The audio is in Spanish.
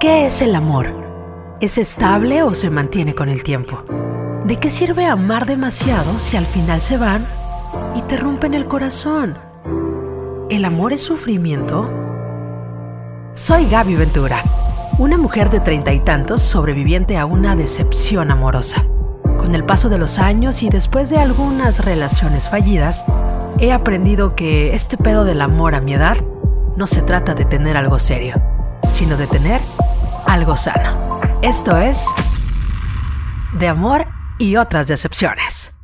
¿Qué es el amor? ¿Es estable o se mantiene con el tiempo? ¿De qué sirve amar demasiado si al final se van y te rompen el corazón? ¿El amor es sufrimiento? Soy Gaby Ventura, una mujer de treinta y tantos sobreviviente a una decepción amorosa. Con el paso de los años y después de algunas relaciones fallidas, he aprendido que este pedo del amor a mi edad no se trata de tener algo serio, sino de tener algo sano. Esto es de amor y otras decepciones.